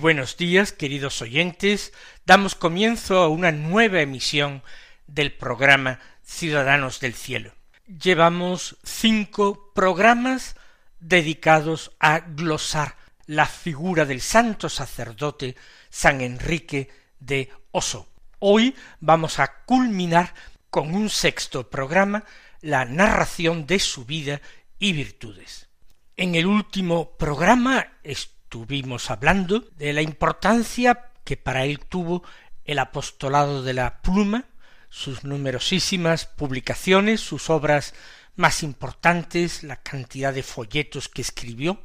Buenos días, queridos oyentes. Damos comienzo a una nueva emisión del programa Ciudadanos del Cielo. Llevamos cinco programas dedicados a glosar la figura del santo sacerdote San Enrique de Oso. Hoy vamos a culminar con un sexto programa la narración de su vida y virtudes. En el último programa estuvimos hablando de la importancia que para él tuvo el apostolado de la pluma, sus numerosísimas publicaciones, sus obras más importantes, la cantidad de folletos que escribió.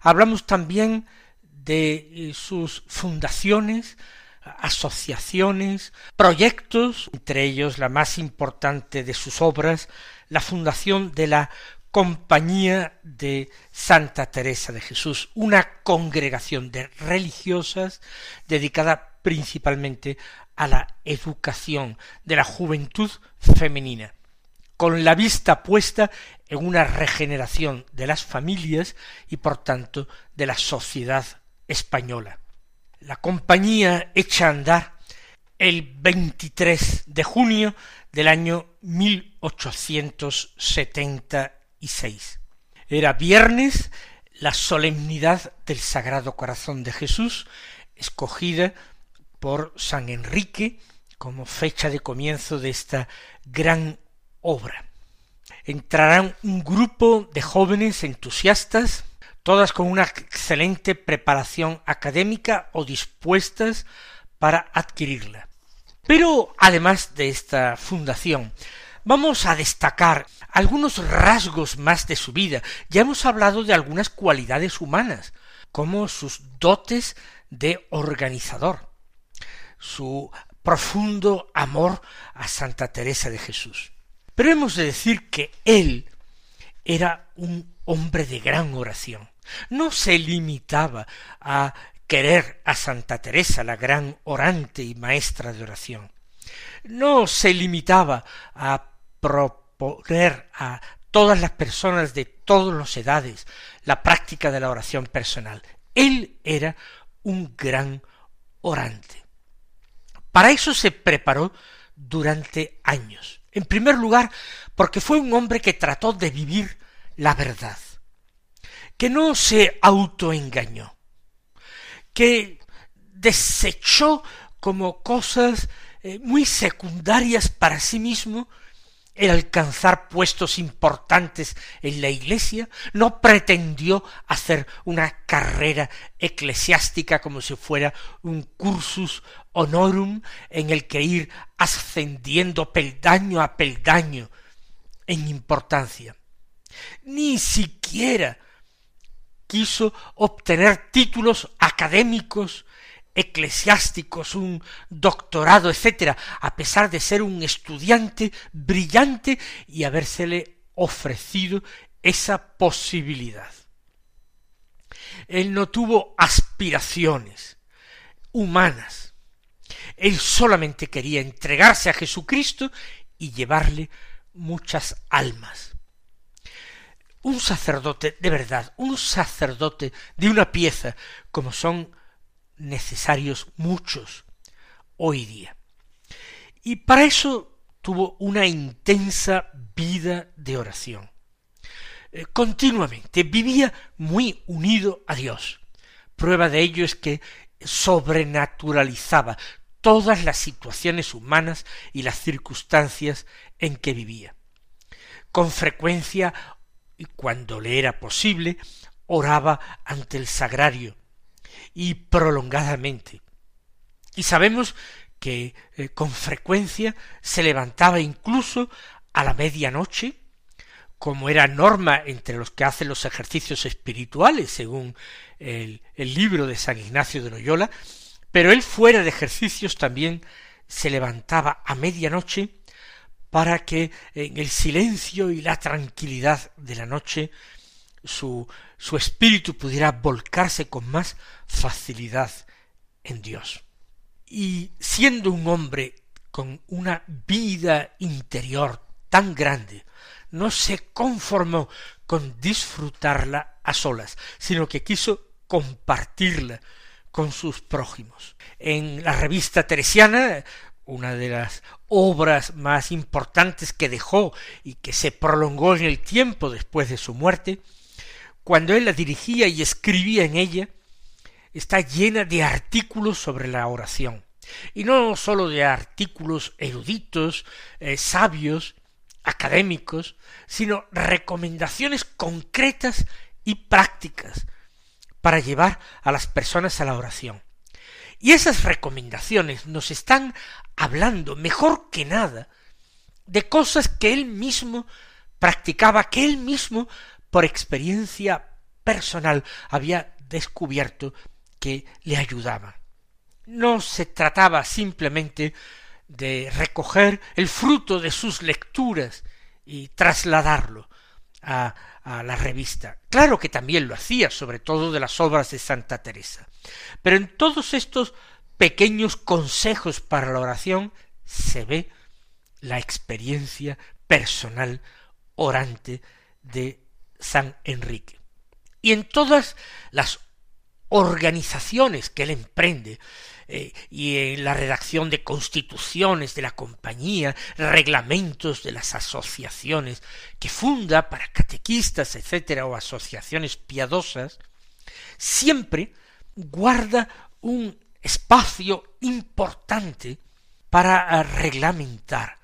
Hablamos también de eh, sus fundaciones, asociaciones, proyectos, entre ellos la más importante de sus obras, la fundación de la Compañía de Santa Teresa de Jesús, una congregación de religiosas dedicada principalmente a la educación de la juventud femenina, con la vista puesta en una regeneración de las familias y por tanto de la sociedad española. La compañía echa a andar el 23 de junio del año 1870 era viernes, la solemnidad del Sagrado Corazón de Jesús, escogida por San Enrique como fecha de comienzo de esta gran obra. Entrarán un grupo de jóvenes entusiastas, todas con una excelente preparación académica o dispuestas para adquirirla. Pero además de esta fundación, vamos a destacar algunos rasgos más de su vida. Ya hemos hablado de algunas cualidades humanas, como sus dotes de organizador, su profundo amor a Santa Teresa de Jesús. Pero hemos de decir que él era un hombre de gran oración. No se limitaba a querer a Santa Teresa, la gran orante y maestra de oración. No se limitaba a proponer a todas las personas de todas las edades la práctica de la oración personal. Él era un gran orante. Para eso se preparó durante años. En primer lugar, porque fue un hombre que trató de vivir la verdad, que no se autoengañó, que desechó como cosas eh, muy secundarias para sí mismo el alcanzar puestos importantes en la Iglesia, no pretendió hacer una carrera eclesiástica como si fuera un cursus honorum en el que ir ascendiendo peldaño a peldaño en importancia. Ni siquiera quiso obtener títulos académicos eclesiásticos, un doctorado, etcétera, a pesar de ser un estudiante brillante y habérsele ofrecido esa posibilidad. Él no tuvo aspiraciones humanas. Él solamente quería entregarse a Jesucristo y llevarle muchas almas. Un sacerdote de verdad, un sacerdote de una pieza, como son necesarios muchos hoy día. Y para eso tuvo una intensa vida de oración. Eh, continuamente vivía muy unido a Dios. Prueba de ello es que sobrenaturalizaba todas las situaciones humanas y las circunstancias en que vivía. Con frecuencia y cuando le era posible, oraba ante el sagrario y prolongadamente. Y sabemos que eh, con frecuencia se levantaba incluso a la medianoche, como era norma entre los que hacen los ejercicios espirituales, según el, el libro de San Ignacio de Loyola, pero él fuera de ejercicios también se levantaba a medianoche para que en el silencio y la tranquilidad de la noche su, su espíritu pudiera volcarse con más facilidad en Dios. Y siendo un hombre con una vida interior tan grande, no se conformó con disfrutarla a solas, sino que quiso compartirla con sus prójimos. En la revista teresiana una de las obras más importantes que dejó y que se prolongó en el tiempo después de su muerte, cuando él la dirigía y escribía en ella, está llena de artículos sobre la oración, y no sólo de artículos eruditos, eh, sabios, académicos, sino recomendaciones concretas y prácticas para llevar a las personas a la oración. Y esas recomendaciones nos están hablando mejor que nada de cosas que él mismo practicaba, que él mismo por experiencia personal había descubierto que le ayudaban. No se trataba simplemente de recoger el fruto de sus lecturas y trasladarlo a, a, la revista. Claro que también lo hacía, sobre todo de las obras de Santa Teresa. Pero en todos estos pequeños consejos para la oración se ve la experiencia personal orante de San Enrique. Y en todas las organizaciones que él emprende, eh, y en la redacción de constituciones de la compañía, reglamentos de las asociaciones que funda para catequistas, etcétera, o asociaciones piadosas, siempre guarda un espacio importante para reglamentar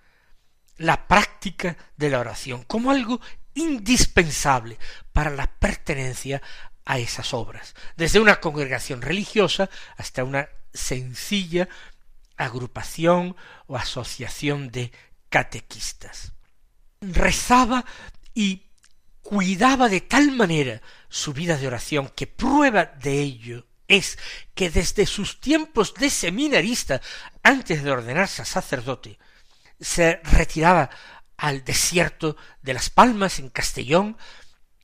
la práctica de la oración como algo indispensable para la pertenencia a esas obras, desde una congregación religiosa hasta una sencilla agrupación o asociación de catequistas. Rezaba y cuidaba de tal manera su vida de oración que prueba de ello es que desde sus tiempos de seminarista, antes de ordenarse a sacerdote, se retiraba al desierto de las Palmas en Castellón,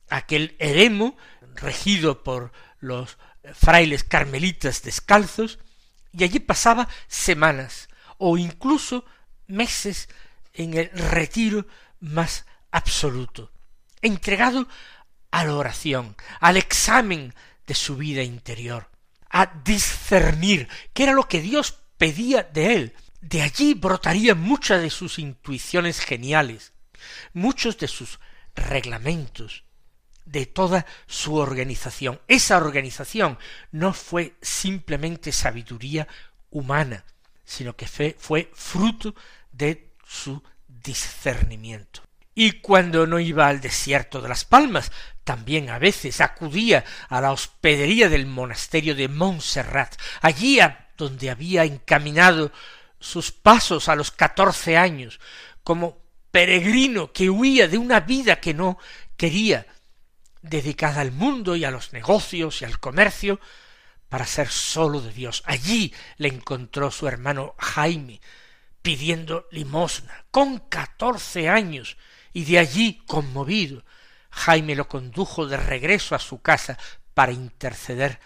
aquel eremo regido por los frailes carmelitas descalzos, y allí pasaba semanas o incluso meses en el retiro más absoluto, entregado a la oración, al examen de su vida interior, a discernir qué era lo que Dios pedía de él. De allí brotarían muchas de sus intuiciones geniales, muchos de sus reglamentos, de toda su organización. Esa organización no fue simplemente sabiduría humana, sino que fue, fue fruto de su discernimiento. Y cuando no iba al desierto de las Palmas, también a veces acudía a la hospedería del monasterio de Montserrat, allí a donde había encaminado sus pasos a los catorce años, como peregrino que huía de una vida que no quería, dedicada al mundo y a los negocios y al comercio, para ser solo de Dios. Allí le encontró su hermano Jaime, pidiendo limosna, con catorce años, y de allí, conmovido, Jaime lo condujo de regreso a su casa para interceder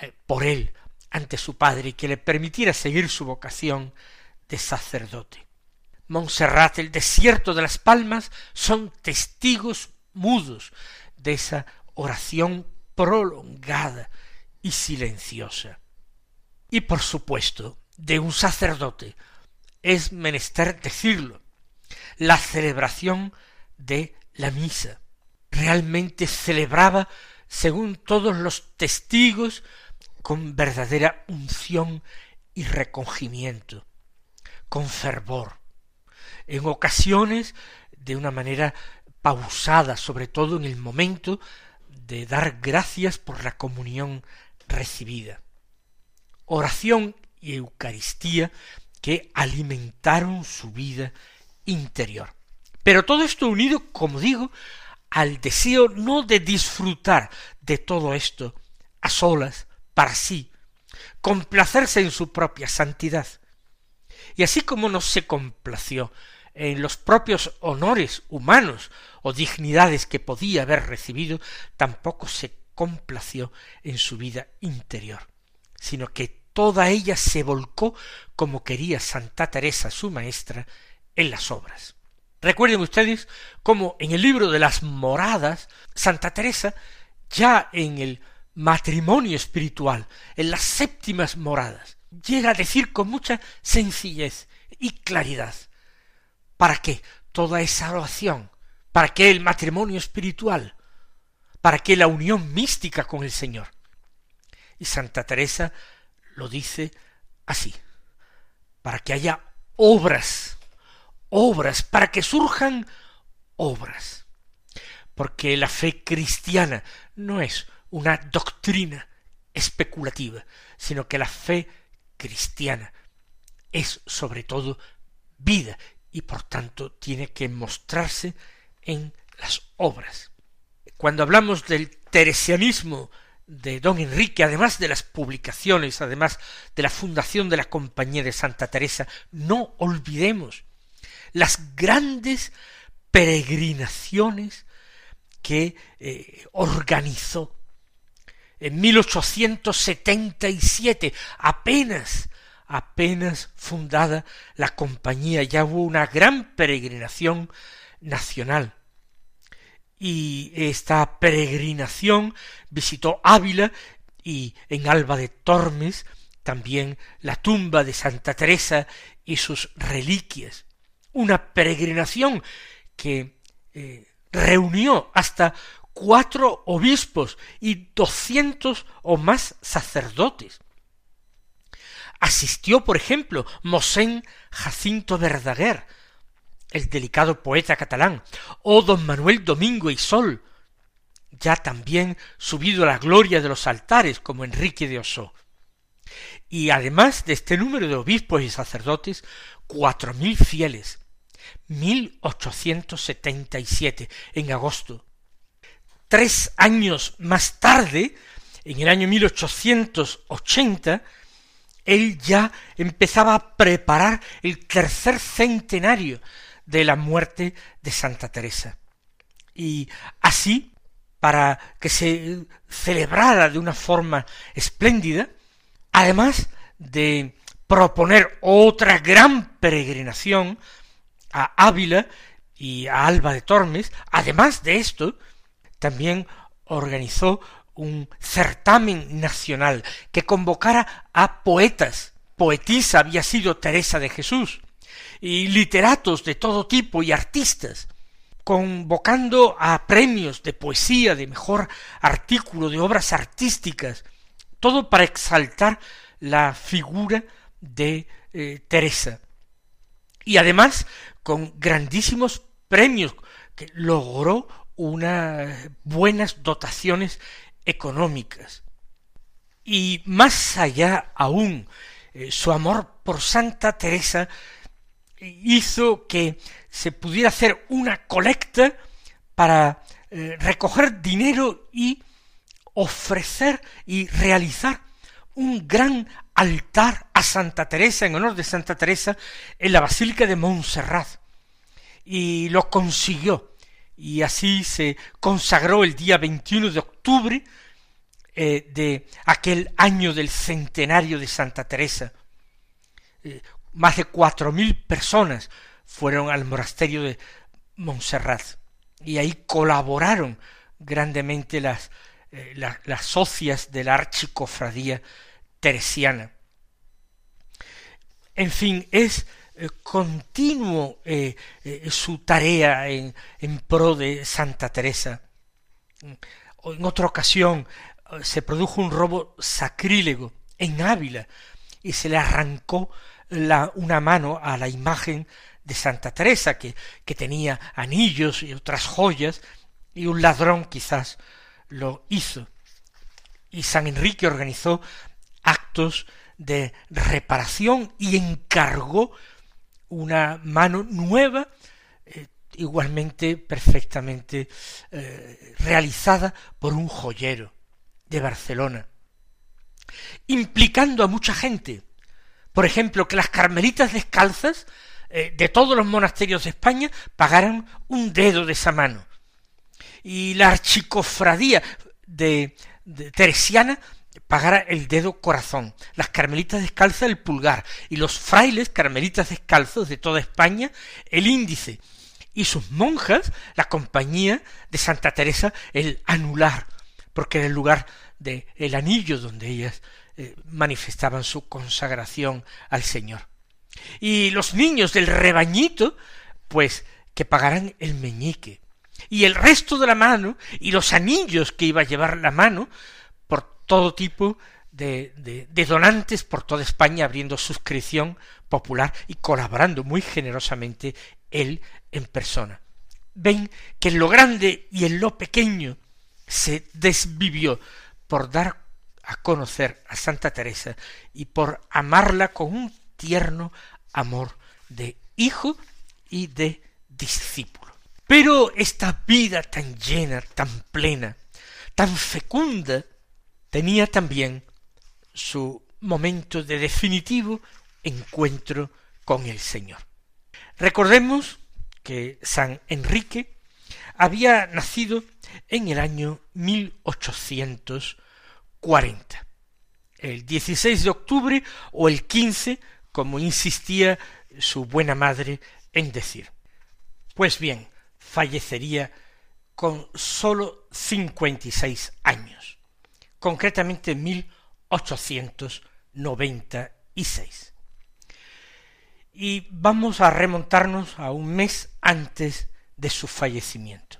eh, por él ante su padre y que le permitiera seguir su vocación de sacerdote. Montserrat, el desierto de las Palmas, son testigos mudos de esa oración prolongada y silenciosa. Y por supuesto, de un sacerdote es menester decirlo, la celebración de la misa, realmente celebraba, según todos los testigos, con verdadera unción y recogimiento, con fervor, en ocasiones de una manera pausada, sobre todo en el momento de dar gracias por la comunión recibida. Oración y Eucaristía que alimentaron su vida interior. Pero todo esto unido, como digo, al deseo no de disfrutar de todo esto a solas, para sí, complacerse en su propia santidad. Y así como no se complació en los propios honores humanos o dignidades que podía haber recibido, tampoco se complació en su vida interior, sino que toda ella se volcó como quería Santa Teresa, su maestra, en las obras. Recuerden ustedes cómo en el libro de las moradas, Santa Teresa, ya en el matrimonio espiritual, en las séptimas moradas, llega a decir con mucha sencillez y claridad, ¿para qué toda esa oración? ¿Para qué el matrimonio espiritual? ¿Para qué la unión mística con el Señor? Y Santa Teresa lo dice así, para que haya obras obras, para que surjan obras. Porque la fe cristiana no es una doctrina especulativa, sino que la fe cristiana es sobre todo vida y por tanto tiene que mostrarse en las obras. Cuando hablamos del teresianismo de don Enrique, además de las publicaciones, además de la fundación de la Compañía de Santa Teresa, no olvidemos las grandes peregrinaciones que eh, organizó. En 1877, apenas, apenas fundada la compañía, ya hubo una gran peregrinación nacional. Y esta peregrinación visitó Ávila y en Alba de Tormes también la tumba de Santa Teresa y sus reliquias una peregrinación que eh, reunió hasta cuatro obispos y doscientos o más sacerdotes. Asistió, por ejemplo, Mosén Jacinto Verdaguer, el delicado poeta catalán, o don Manuel Domingo y Sol, ya también subido a la gloria de los altares como Enrique de Osó. Y además de este número de obispos y sacerdotes, cuatro mil fieles, 1877, en agosto. Tres años más tarde, en el año 1880, él ya empezaba a preparar el tercer centenario de la muerte de Santa Teresa. Y así, para que se celebrara de una forma espléndida, además de proponer otra gran peregrinación a Ávila y a Alba de Tormes, además de esto, también organizó un certamen nacional que convocara a poetas. Poetisa había sido Teresa de Jesús, y literatos de todo tipo y artistas, convocando a premios de poesía, de mejor artículo, de obras artísticas, todo para exaltar la figura de eh, Teresa. Y además con grandísimos premios, que logró unas buenas dotaciones económicas. Y más allá aún, eh, su amor por Santa Teresa hizo que se pudiera hacer una colecta para eh, recoger dinero y ofrecer y realizar un gran altar a Santa Teresa, en honor de Santa Teresa, en la Basílica de Montserrat. Y lo consiguió. Y así se consagró el día 21 de octubre eh, de aquel año del centenario de Santa Teresa. Eh, más de cuatro mil personas fueron al monasterio de Montserrat. Y ahí colaboraron grandemente las eh, las socias de la archicofradía teresiana. En fin, es eh, continuo eh, su tarea en, pro de Santa Teresa. En otra ocasión se produjo un robo sacrílego en Ávila y se le arrancó una mano a la imagen de Santa Teresa, que, que tenía anillos y otras joyas, y un ladrón quizás lo hizo. Y San Enrique organizó actos de reparación y encargó una mano nueva, eh, igualmente perfectamente eh, realizada por un joyero de Barcelona, implicando a mucha gente. Por ejemplo, que las carmelitas descalzas eh, de todos los monasterios de España pagaran un dedo de esa mano. Y la archicofradía de, de teresiana pagara el dedo corazón, las carmelitas descalzas el pulgar, y los frailes carmelitas descalzos de toda España el índice, y sus monjas la compañía de Santa Teresa el anular, porque era el lugar de el anillo donde ellas eh, manifestaban su consagración al Señor. Y los niños del rebañito, pues que pagaran el meñique. Y el resto de la mano y los anillos que iba a llevar la mano todo tipo de, de, donantes por toda España abriendo suscripción popular y colaborando muy generosamente él en persona. Ven que en lo grande y en lo pequeño se desvivió por dar a conocer a Santa Teresa y por amarla con un tierno amor de hijo y de discípulo. Pero esta vida tan llena, tan plena, tan fecunda, tenía también su momento de definitivo encuentro con el Señor. Recordemos que San Enrique había nacido en el año 1840, el 16 de octubre o el 15, como insistía su buena madre en decir. Pues bien, fallecería con sólo cincuenta y seis años, concretamente en 1896. Y vamos a remontarnos a un mes antes de su fallecimiento.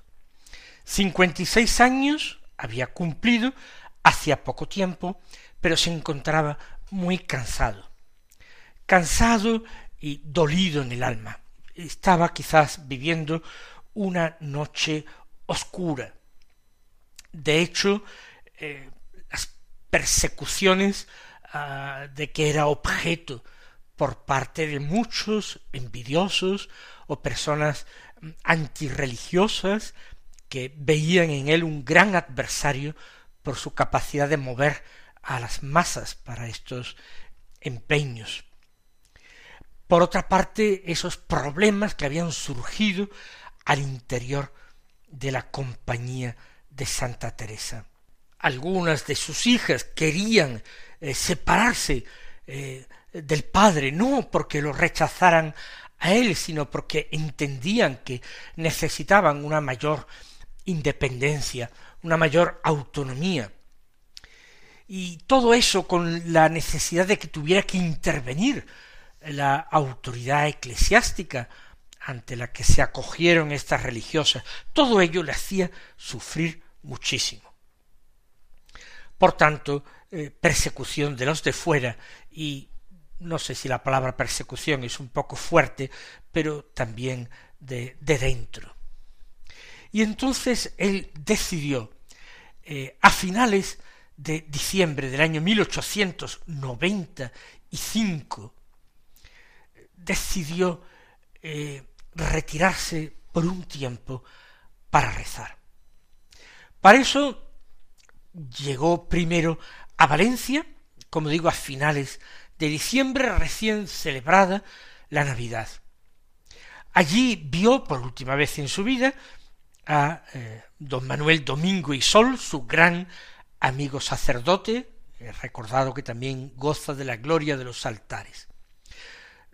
Cincuenta y seis años había cumplido hacía poco tiempo, pero se encontraba muy cansado, cansado y dolido en el alma. Estaba quizás viviendo una noche oscura. De hecho, eh, persecuciones ah, de que era objeto por parte de muchos envidiosos o personas antirreligiosas que veían en él un gran adversario por su capacidad de mover a las masas para estos empeños. Por otra parte, esos problemas que habían surgido al interior de la compañía de Santa Teresa. Algunas de sus hijas querían eh, separarse eh, del padre, no porque lo rechazaran a él, sino porque entendían que necesitaban una mayor independencia, una mayor autonomía. Y todo eso con la necesidad de que tuviera que intervenir la autoridad eclesiástica ante la que se acogieron estas religiosas, todo ello le hacía sufrir muchísimo. Por tanto, eh, persecución de los de fuera y no sé si la palabra persecución es un poco fuerte, pero también de, de dentro. Y entonces él decidió, eh, a finales de diciembre del año 1895, decidió eh, retirarse por un tiempo para rezar. Para eso llegó primero a Valencia, como digo, a finales de diciembre recién celebrada la Navidad. Allí vio por última vez en su vida a eh, don Manuel Domingo y Sol, su gran amigo sacerdote, recordado que también goza de la gloria de los altares.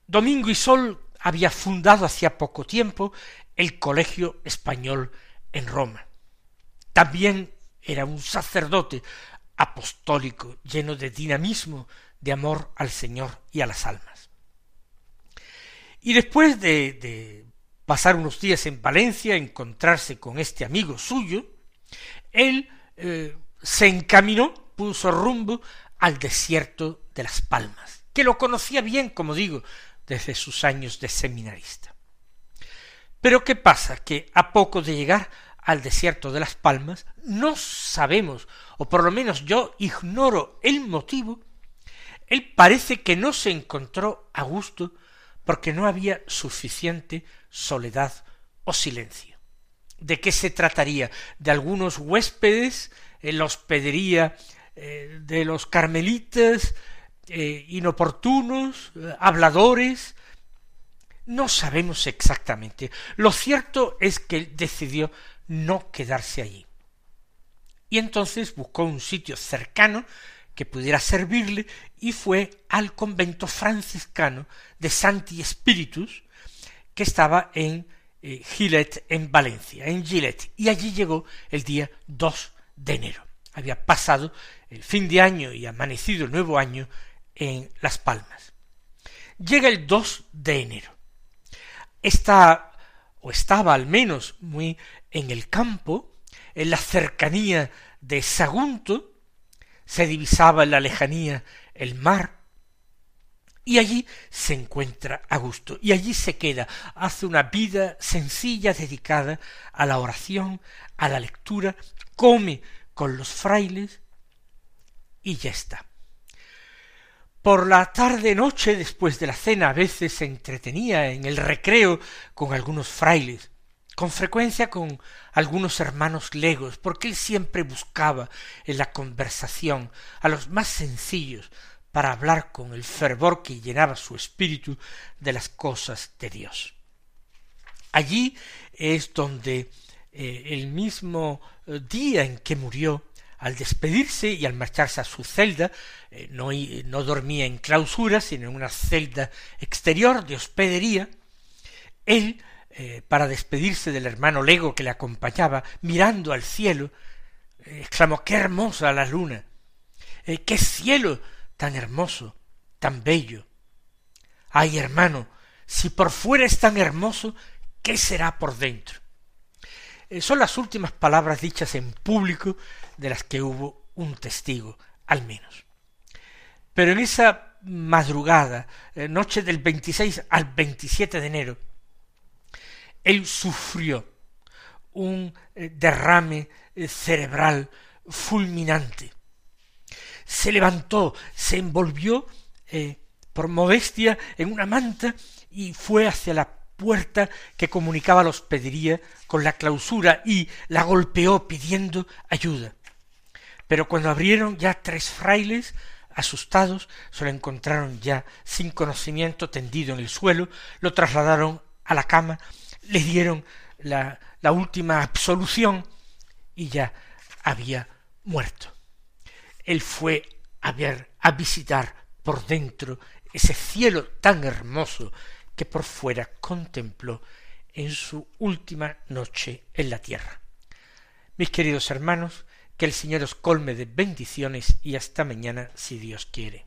Domingo y Sol había fundado hacía poco tiempo el Colegio Español en Roma. También era un sacerdote apostólico, lleno de dinamismo, de amor al Señor y a las almas. Y después de, de pasar unos días en Valencia, encontrarse con este amigo suyo, él eh, se encaminó, puso rumbo al desierto de las Palmas, que lo conocía bien, como digo, desde sus años de seminarista. Pero ¿qué pasa? Que a poco de llegar al desierto de las Palmas, no sabemos, o por lo menos yo ignoro el motivo, él parece que no se encontró a gusto porque no había suficiente soledad o silencio. ¿De qué se trataría? ¿De algunos huéspedes en la hospedería eh, de los carmelitas, eh, inoportunos, eh, habladores? No sabemos exactamente. Lo cierto es que decidió no quedarse allí. Y entonces buscó un sitio cercano que pudiera servirle y fue al convento franciscano de Santi Spiritus, que estaba en eh, Gilet, en Valencia, en Gilet, y allí llegó el día 2 de enero. Había pasado el fin de año y amanecido el nuevo año en Las Palmas. Llega el 2 de enero. Está, o estaba al menos muy en el campo, en la cercanía de Sagunto, se divisaba en la lejanía el mar, y allí se encuentra a gusto, y allí se queda, hace una vida sencilla dedicada a la oración, a la lectura, come con los frailes, y ya está. Por la tarde noche, después de la cena, a veces se entretenía en el recreo con algunos frailes, con frecuencia con algunos hermanos legos, porque él siempre buscaba en la conversación a los más sencillos para hablar con el fervor que llenaba su espíritu de las cosas de Dios. Allí es donde eh, el mismo eh, día en que murió, al despedirse y al marcharse a su celda, eh, no, no dormía en clausura, sino en una celda exterior de hospedería, él eh, para despedirse del hermano Lego que le acompañaba, mirando al cielo, eh, exclamó qué hermosa la luna, eh, qué cielo tan hermoso, tan bello. Ay, hermano, si por fuera es tan hermoso, ¿qué será por dentro? son las últimas palabras dichas en público de las que hubo un testigo, al menos. Pero en esa madrugada, noche del 26 al 27 de enero, él sufrió un eh, derrame eh, cerebral fulminante. Se levantó, se envolvió eh, por modestia en una manta y fue hacia la puerta que comunicaba la hospedería con la clausura y la golpeó pidiendo ayuda. Pero cuando abrieron ya tres frailes, asustados, se lo encontraron ya sin conocimiento tendido en el suelo, lo trasladaron a la cama le dieron la, la última absolución y ya había muerto. Él fue a ver, a visitar por dentro ese cielo tan hermoso que por fuera contempló en su última noche en la tierra. Mis queridos hermanos, que el Señor os colme de bendiciones y hasta mañana si Dios quiere.